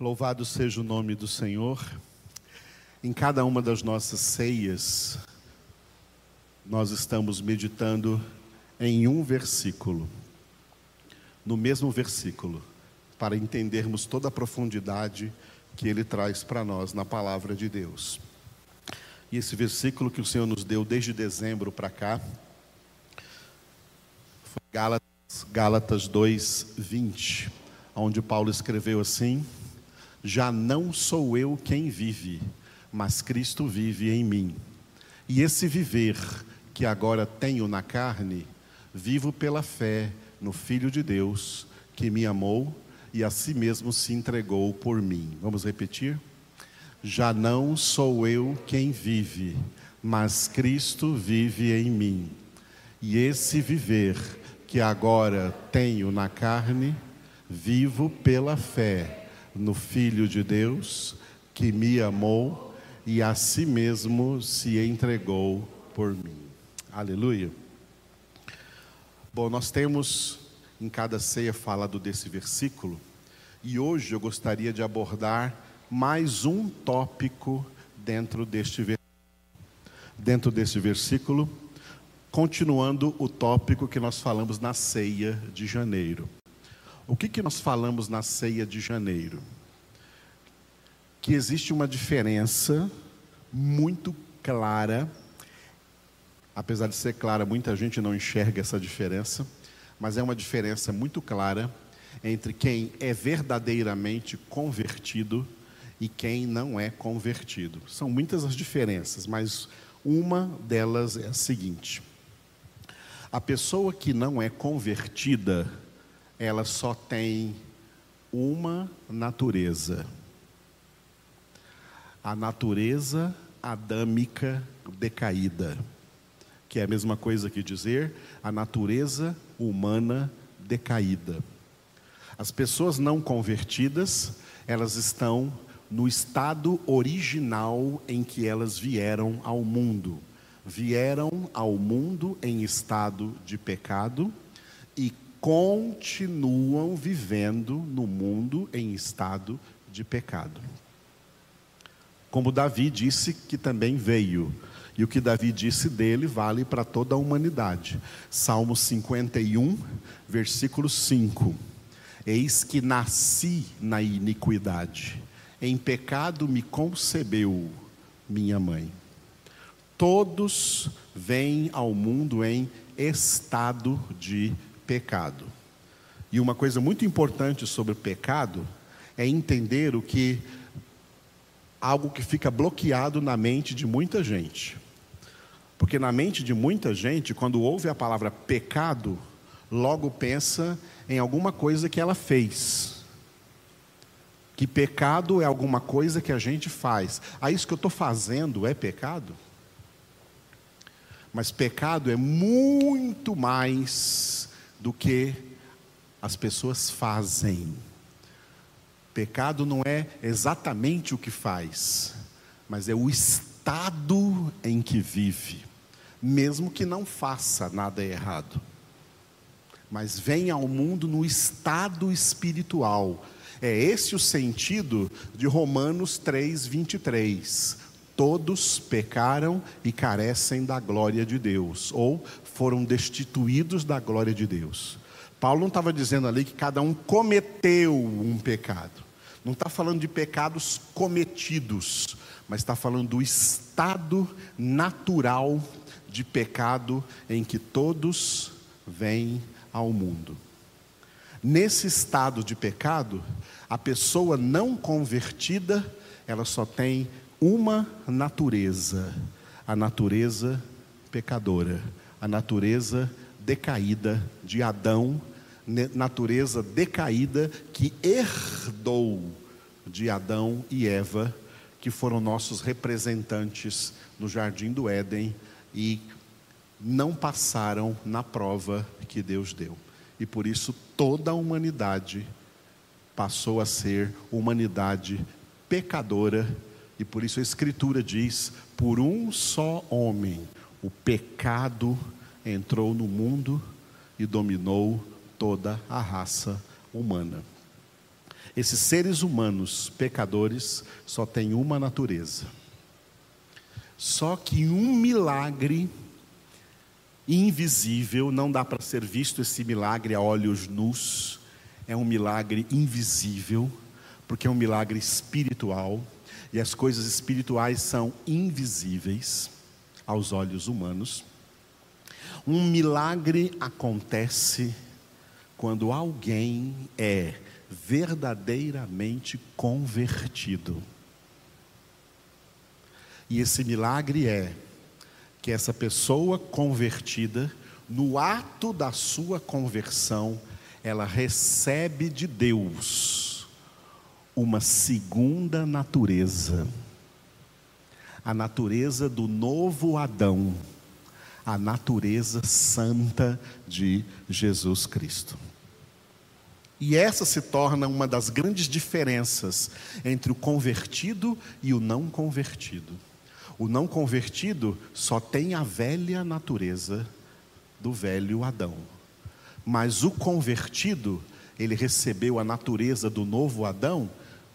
Louvado seja o nome do Senhor. Em cada uma das nossas ceias, nós estamos meditando em um versículo, no mesmo versículo, para entendermos toda a profundidade que ele traz para nós na palavra de Deus. E esse versículo que o Senhor nos deu desde dezembro para cá, foi Gálatas, Gálatas 2, 20, onde Paulo escreveu assim já não sou eu quem vive, mas Cristo vive em mim. E esse viver que agora tenho na carne, vivo pela fé no Filho de Deus, que me amou e a si mesmo se entregou por mim. Vamos repetir? Já não sou eu quem vive, mas Cristo vive em mim. E esse viver que agora tenho na carne, vivo pela fé no Filho de Deus, que me amou e a si mesmo se entregou por mim. Aleluia. Bom, nós temos em cada ceia falado desse versículo, e hoje eu gostaria de abordar mais um tópico dentro deste versículo. Dentro deste versículo, continuando o tópico que nós falamos na ceia de janeiro. O que, que nós falamos na ceia de janeiro? Que existe uma diferença muito clara, apesar de ser clara, muita gente não enxerga essa diferença, mas é uma diferença muito clara entre quem é verdadeiramente convertido e quem não é convertido. São muitas as diferenças, mas uma delas é a seguinte: a pessoa que não é convertida, ela só tem uma natureza. A natureza adâmica decaída, que é a mesma coisa que dizer a natureza humana decaída. As pessoas não convertidas, elas estão no estado original em que elas vieram ao mundo. Vieram ao mundo em estado de pecado e continuam vivendo no mundo em estado de pecado. Como Davi disse que também veio, e o que Davi disse dele vale para toda a humanidade. Salmo 51, versículo 5. Eis que nasci na iniquidade, em pecado me concebeu minha mãe. Todos vêm ao mundo em estado de pecado. E uma coisa muito importante sobre o pecado é entender o que algo que fica bloqueado na mente de muita gente. Porque na mente de muita gente, quando ouve a palavra pecado, logo pensa em alguma coisa que ela fez. Que pecado é alguma coisa que a gente faz. Ah, isso que eu estou fazendo é pecado? Mas pecado é muito mais do que as pessoas fazem. Pecado não é exatamente o que faz, mas é o estado em que vive, mesmo que não faça nada errado. Mas vem ao mundo no estado espiritual. É esse o sentido de Romanos 3, 23 todos pecaram e carecem da glória de Deus, ou foram destituídos da glória de Deus. Paulo não estava dizendo ali que cada um cometeu um pecado. Não está falando de pecados cometidos, mas está falando do estado natural de pecado em que todos vêm ao mundo. Nesse estado de pecado, a pessoa não convertida, ela só tem uma natureza, a natureza pecadora, a natureza decaída de Adão, natureza decaída que herdou de Adão e Eva, que foram nossos representantes no jardim do Éden e não passaram na prova que Deus deu. E por isso toda a humanidade passou a ser humanidade pecadora e por isso a Escritura diz: por um só homem o pecado entrou no mundo e dominou toda a raça humana. Esses seres humanos pecadores só têm uma natureza. Só que um milagre invisível, não dá para ser visto esse milagre a olhos nus, é um milagre invisível, porque é um milagre espiritual, e as coisas espirituais são invisíveis aos olhos humanos. Um milagre acontece quando alguém é verdadeiramente convertido. E esse milagre é que essa pessoa convertida, no ato da sua conversão, ela recebe de Deus uma segunda natureza, a natureza do novo Adão, a natureza santa de Jesus Cristo. E essa se torna uma das grandes diferenças entre o convertido e o não convertido. O não convertido só tem a velha natureza do velho Adão. Mas o convertido, ele recebeu a natureza do novo Adão,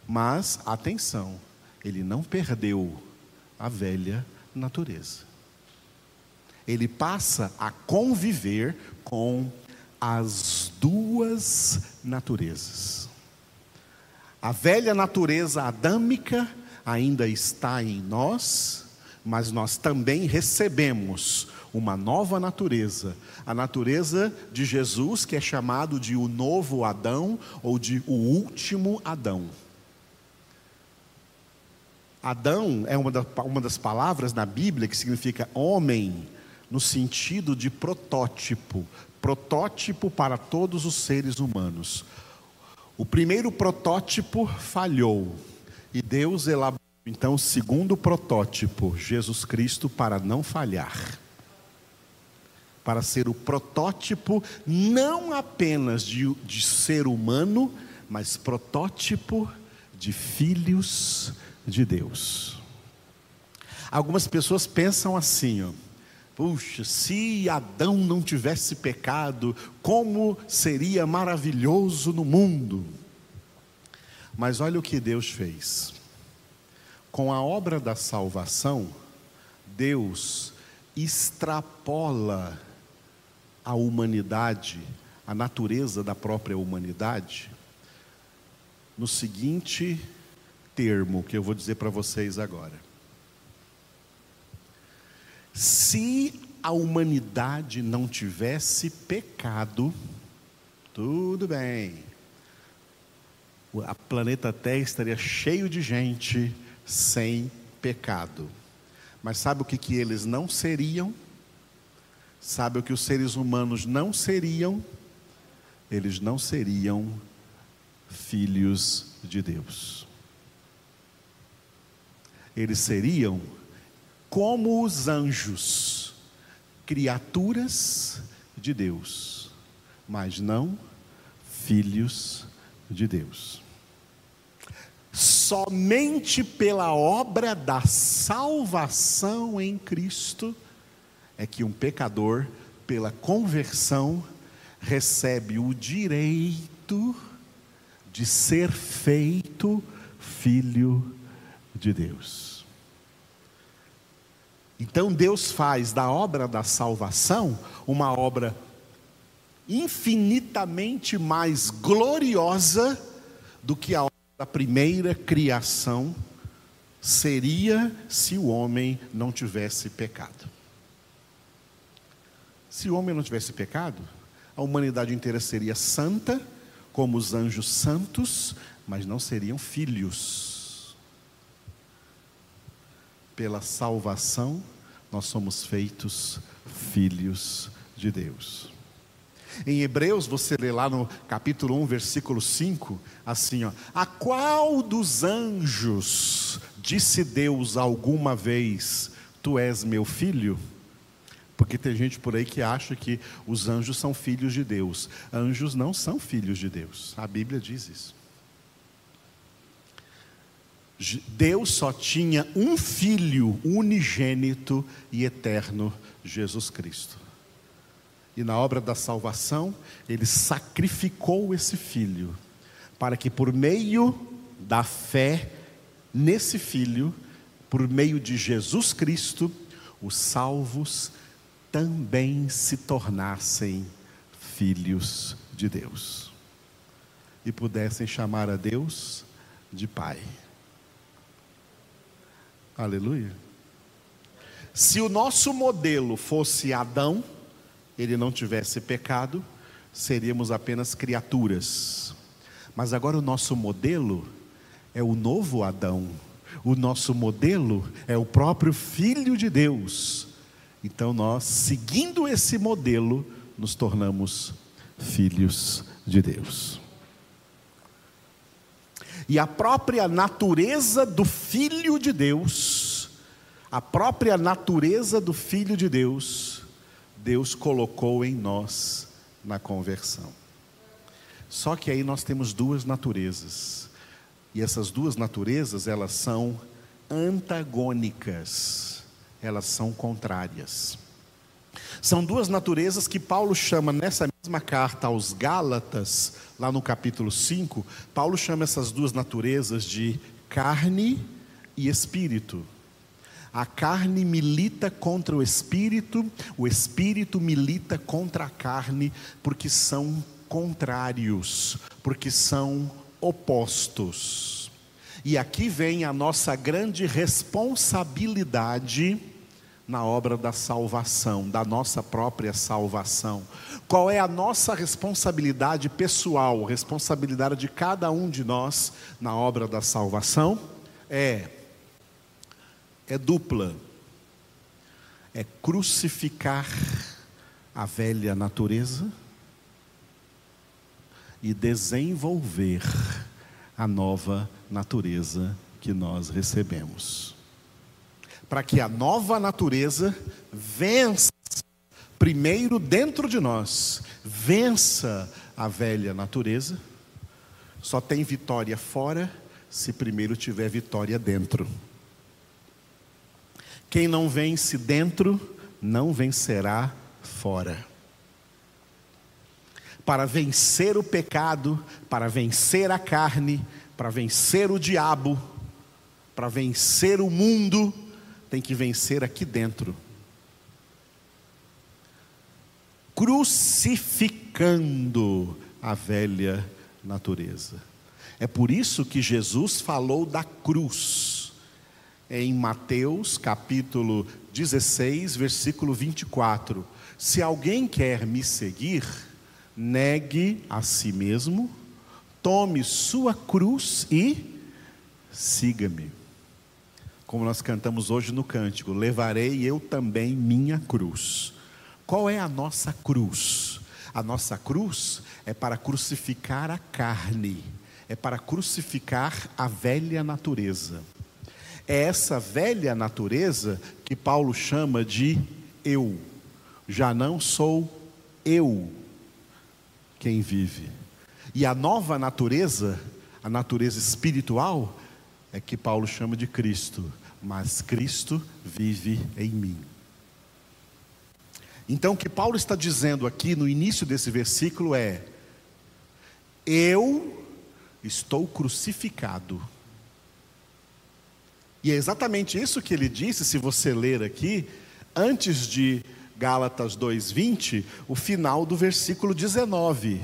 mas, atenção, ele não perdeu a velha natureza. Ele passa a conviver com as duas naturezas. A velha natureza adâmica ainda está em nós, mas nós também recebemos uma nova natureza, a natureza de Jesus, que é chamado de o novo Adão ou de o último Adão. Adão é uma, da, uma das palavras na Bíblia que significa homem, no sentido de protótipo protótipo para todos os seres humanos. O primeiro protótipo falhou e Deus elaborou então, segundo protótipo, Jesus Cristo para não falhar. Para ser o protótipo não apenas de, de ser humano, mas protótipo de filhos Deus. Algumas pessoas pensam assim, ó, Puxa, se Adão não tivesse pecado, como seria maravilhoso no mundo. Mas olha o que Deus fez. Com a obra da salvação, Deus extrapola a humanidade, a natureza da própria humanidade, no seguinte termo que eu vou dizer para vocês agora. Se a humanidade não tivesse pecado, tudo bem. O planeta Terra estaria cheio de gente sem pecado. Mas sabe o que, que eles não seriam? Sabe o que os seres humanos não seriam? Eles não seriam filhos de Deus. Eles seriam como os anjos, criaturas de Deus, mas não filhos de Deus. Somente pela obra da salvação em Cristo é que um pecador, pela conversão, recebe o direito de ser feito filho de Deus. Então Deus faz da obra da salvação uma obra infinitamente mais gloriosa do que a a primeira criação seria se o homem não tivesse pecado. Se o homem não tivesse pecado, a humanidade inteira seria santa, como os anjos santos, mas não seriam filhos. Pela salvação, nós somos feitos filhos de Deus. Em Hebreus, você lê lá no capítulo 1, versículo 5, assim, ó: A qual dos anjos disse Deus alguma vez: Tu és meu filho? Porque tem gente por aí que acha que os anjos são filhos de Deus. Anjos não são filhos de Deus. A Bíblia diz isso. Deus só tinha um filho unigênito e eterno, Jesus Cristo. E na obra da salvação, ele sacrificou esse filho para que por meio da fé nesse Filho, por meio de Jesus Cristo, os salvos também se tornassem filhos de Deus e pudessem chamar a Deus de Pai. Aleluia. Se o nosso modelo fosse Adão, ele não tivesse pecado, seríamos apenas criaturas. Mas agora o nosso modelo é o novo Adão. O nosso modelo é o próprio Filho de Deus. Então nós, seguindo esse modelo, nos tornamos filhos de Deus. E a própria natureza do Filho de Deus, a própria natureza do Filho de Deus, Deus colocou em nós na conversão. Só que aí nós temos duas naturezas. E essas duas naturezas, elas são antagônicas. Elas são contrárias. São duas naturezas que Paulo chama nessa mesma carta aos Gálatas, lá no capítulo 5, Paulo chama essas duas naturezas de carne e espírito. A carne milita contra o espírito, o espírito milita contra a carne, porque são contrários, porque são opostos. E aqui vem a nossa grande responsabilidade na obra da salvação, da nossa própria salvação. Qual é a nossa responsabilidade pessoal, responsabilidade de cada um de nós na obra da salvação? É é dupla. É crucificar a velha natureza e desenvolver a nova natureza que nós recebemos. Para que a nova natureza vença, primeiro dentro de nós, vença a velha natureza. Só tem vitória fora se primeiro tiver vitória dentro. Quem não vence dentro, não vencerá fora. Para vencer o pecado, para vencer a carne, para vencer o diabo, para vencer o mundo, tem que vencer aqui dentro. Crucificando a velha natureza. É por isso que Jesus falou da cruz em Mateus capítulo 16, versículo 24: Se alguém quer me seguir, negue a si mesmo, tome sua cruz e siga-me. Como nós cantamos hoje no cântico: Levarei eu também minha cruz. Qual é a nossa cruz? A nossa cruz é para crucificar a carne, é para crucificar a velha natureza. É essa velha natureza que Paulo chama de eu. Já não sou eu quem vive. E a nova natureza, a natureza espiritual, é que Paulo chama de Cristo. Mas Cristo vive em mim. Então, o que Paulo está dizendo aqui no início desse versículo é: Eu estou crucificado e é exatamente isso que ele disse, se você ler aqui, antes de Gálatas 2:20, o final do versículo 19.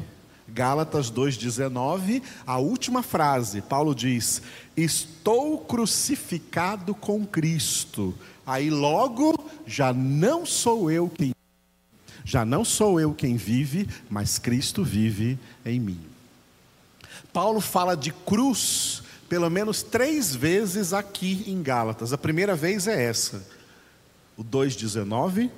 Gálatas 2:19, a última frase, Paulo diz: "Estou crucificado com Cristo". Aí logo já não sou eu quem já não sou eu quem vive, mas Cristo vive em mim. Paulo fala de cruz pelo menos três vezes aqui em Gálatas. A primeira vez é essa, o 2,19,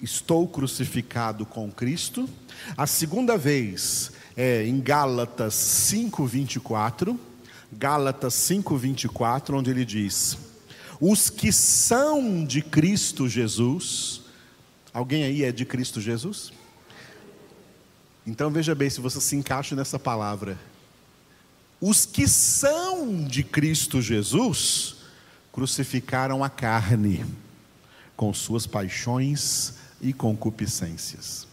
estou crucificado com Cristo. A segunda vez é em Gálatas 5,24. Gálatas 5,24, onde ele diz: Os que são de Cristo Jesus, alguém aí é de Cristo Jesus? Então veja bem se você se encaixa nessa palavra os que são de Cristo Jesus crucificaram a carne com suas paixões e concupiscências.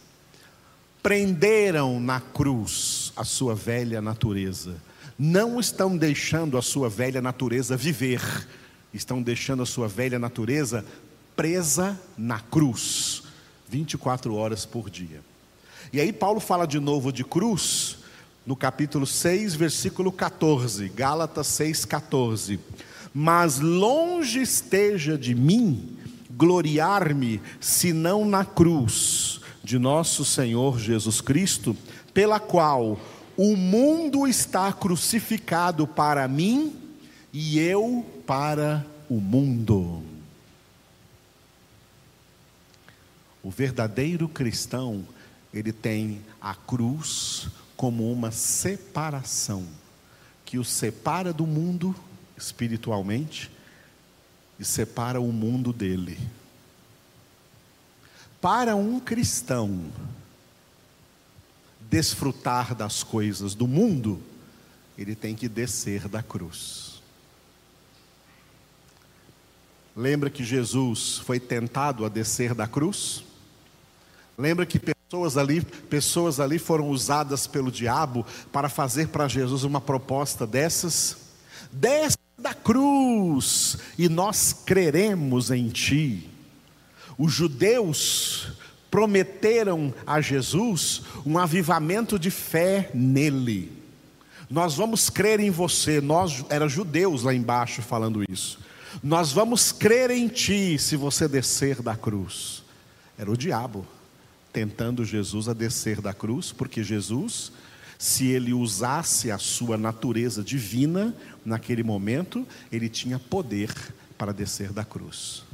Prenderam na cruz a sua velha natureza. não estão deixando a sua velha natureza viver, estão deixando a sua velha natureza presa na cruz, 24 horas por dia. E aí Paulo fala de novo de cruz, no capítulo 6, versículo 14, Gálatas 6, 14. Mas longe esteja de mim gloriar-me, senão na cruz de nosso Senhor Jesus Cristo, pela qual o mundo está crucificado para mim e eu para o mundo. O verdadeiro cristão, ele tem a cruz como uma separação que o separa do mundo espiritualmente e separa o mundo dele. Para um cristão desfrutar das coisas do mundo, ele tem que descer da cruz. Lembra que Jesus foi tentado a descer da cruz? Lembra que pessoas ali, pessoas ali foram usadas pelo diabo para fazer para Jesus uma proposta dessas? Desce da cruz e nós creremos em ti. Os judeus prometeram a Jesus um avivamento de fé nele. Nós vamos crer em você, nós era judeus lá embaixo falando isso. Nós vamos crer em ti se você descer da cruz. Era o diabo tentando Jesus a descer da cruz, porque Jesus, se ele usasse a sua natureza divina naquele momento, ele tinha poder para descer da cruz.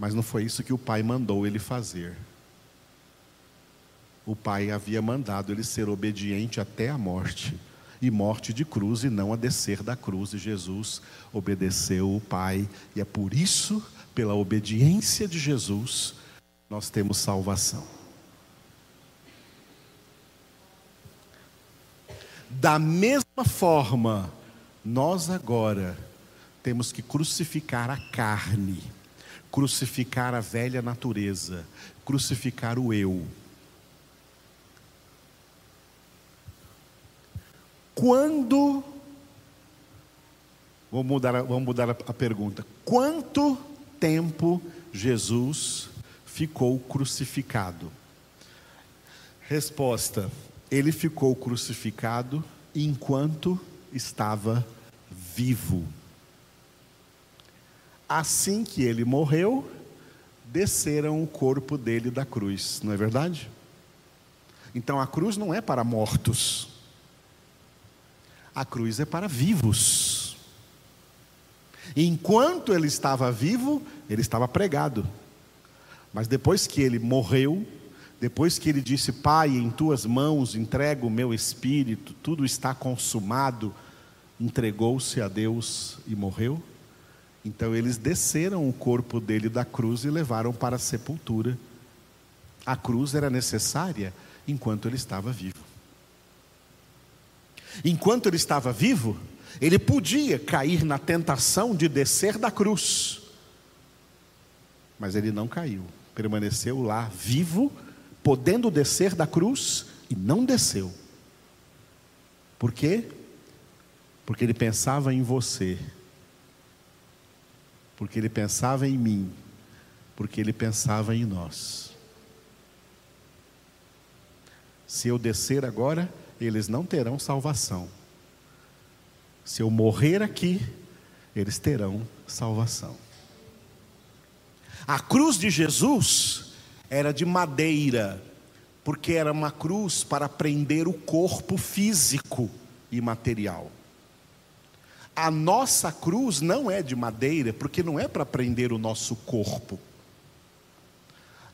Mas não foi isso que o Pai mandou ele fazer. O Pai havia mandado ele ser obediente até a morte, e morte de cruz, e não a descer da cruz. E Jesus obedeceu o Pai, e é por isso, pela obediência de Jesus, nós temos salvação. Da mesma forma, nós agora temos que crucificar a carne, crucificar a velha natureza, crucificar o eu. Quando, vamos mudar, vamos mudar a, a pergunta: quanto tempo Jesus ficou crucificado? Resposta: Ele ficou crucificado enquanto estava vivo. Assim que ele morreu, desceram o corpo dele da cruz, não é verdade? Então a cruz não é para mortos, a cruz é para vivos. Enquanto ele estava vivo, ele estava pregado. Mas depois que ele morreu, depois que ele disse: Pai, em tuas mãos entrego o meu espírito, tudo está consumado, entregou-se a Deus e morreu. Então eles desceram o corpo dele da cruz e levaram para a sepultura. A cruz era necessária enquanto ele estava vivo. Enquanto ele estava vivo, ele podia cair na tentação de descer da cruz, mas ele não caiu permaneceu lá vivo, podendo descer da cruz e não desceu. Por quê? Porque ele pensava em você, porque ele pensava em mim, porque ele pensava em nós. Se eu descer agora, eles não terão salvação. Se eu morrer aqui, eles terão salvação. A cruz de Jesus era de madeira, porque era uma cruz para prender o corpo físico e material. A nossa cruz não é de madeira, porque não é para prender o nosso corpo.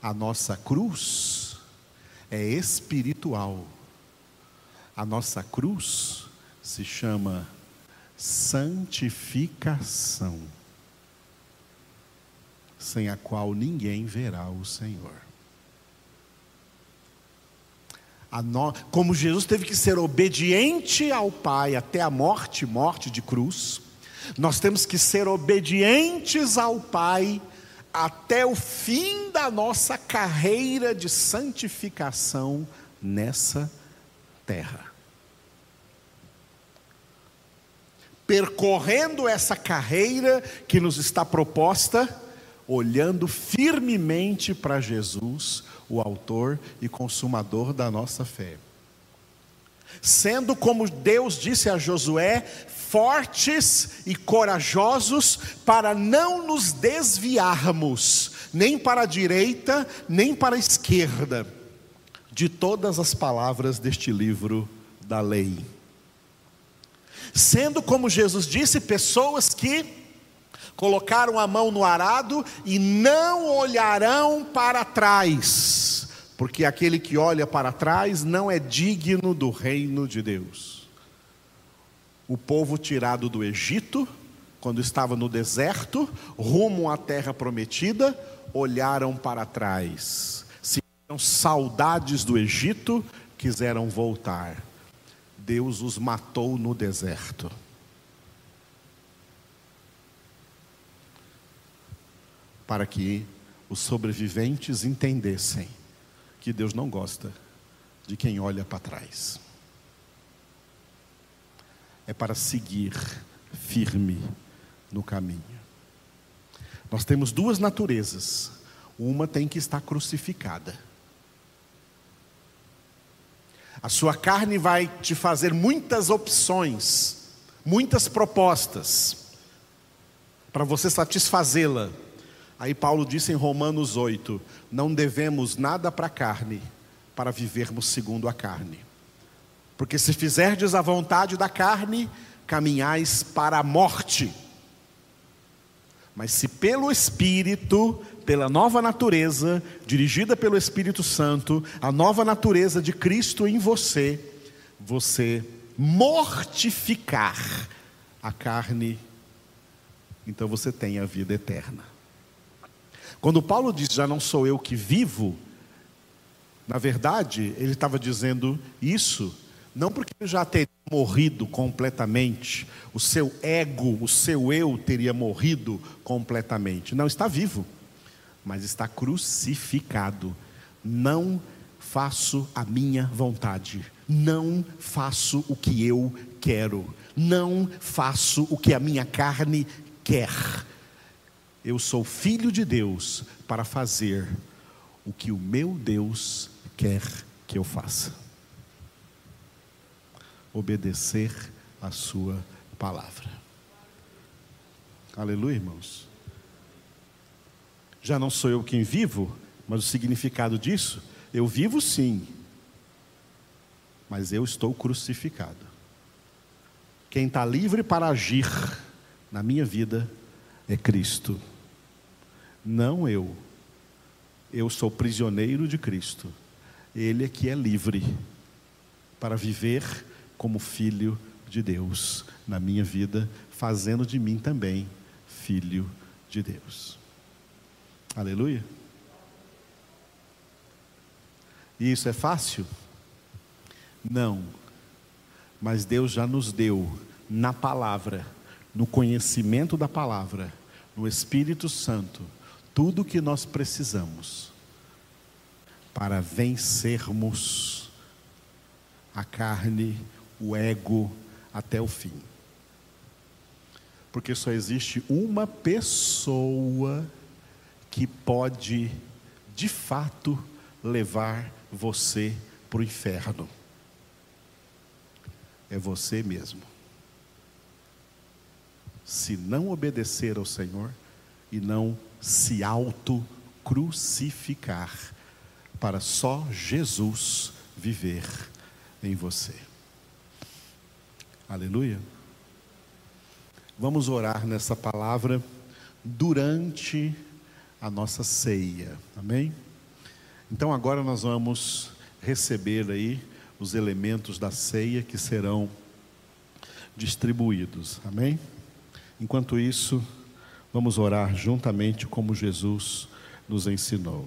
A nossa cruz é espiritual. A nossa cruz se chama santificação sem a qual ninguém verá o Senhor. No... Como Jesus teve que ser obediente ao Pai até a morte morte de cruz, nós temos que ser obedientes ao Pai até o fim da nossa carreira de santificação nessa terra. percorrendo essa carreira que nos está proposta, olhando firmemente para Jesus, o Autor e Consumador da nossa fé. Sendo como Deus disse a Josué, fortes e corajosos para não nos desviarmos, nem para a direita, nem para a esquerda, de todas as palavras deste livro da lei. Sendo como Jesus disse, pessoas que colocaram a mão no arado e não olharão para trás, porque aquele que olha para trás não é digno do reino de Deus. O povo tirado do Egito, quando estava no deserto, rumo à terra prometida, olharam para trás, sentiram saudades do Egito, quiseram voltar. Deus os matou no deserto. Para que os sobreviventes entendessem que Deus não gosta de quem olha para trás. É para seguir firme no caminho. Nós temos duas naturezas. Uma tem que estar crucificada. A sua carne vai te fazer muitas opções, muitas propostas, para você satisfazê-la. Aí Paulo disse em Romanos 8: Não devemos nada para a carne, para vivermos segundo a carne. Porque se fizerdes a vontade da carne, caminhais para a morte. Mas se pelo Espírito, pela nova natureza, dirigida pelo Espírito Santo, a nova natureza de Cristo em você, você mortificar a carne, então você tem a vida eterna. Quando Paulo diz já não sou eu que vivo, na verdade, ele estava dizendo isso não porque ele já teria morrido completamente, o seu ego, o seu eu teria morrido completamente. Não, está vivo, mas está crucificado. Não faço a minha vontade, não faço o que eu quero, não faço o que a minha carne quer eu sou filho de Deus para fazer o que o meu Deus quer que eu faça. Obedecer a sua palavra. Aleluia, irmãos. Já não sou eu quem vivo, mas o significado disso, eu vivo sim, mas eu estou crucificado. Quem está livre para agir na minha vida é Cristo não eu. Eu sou prisioneiro de Cristo. Ele é que é livre para viver como filho de Deus na minha vida, fazendo de mim também filho de Deus. Aleluia. E isso é fácil? Não. Mas Deus já nos deu na palavra, no conhecimento da palavra, no Espírito Santo, tudo o que nós precisamos para vencermos a carne, o ego até o fim. Porque só existe uma pessoa que pode, de fato, levar você para o inferno. É você mesmo. Se não obedecer ao Senhor e não se auto-crucificar para só Jesus viver em você. Aleluia. Vamos orar nessa palavra durante a nossa ceia. Amém? Então agora nós vamos receber aí os elementos da ceia que serão distribuídos. Amém? Enquanto isso, Vamos orar juntamente como Jesus nos ensinou.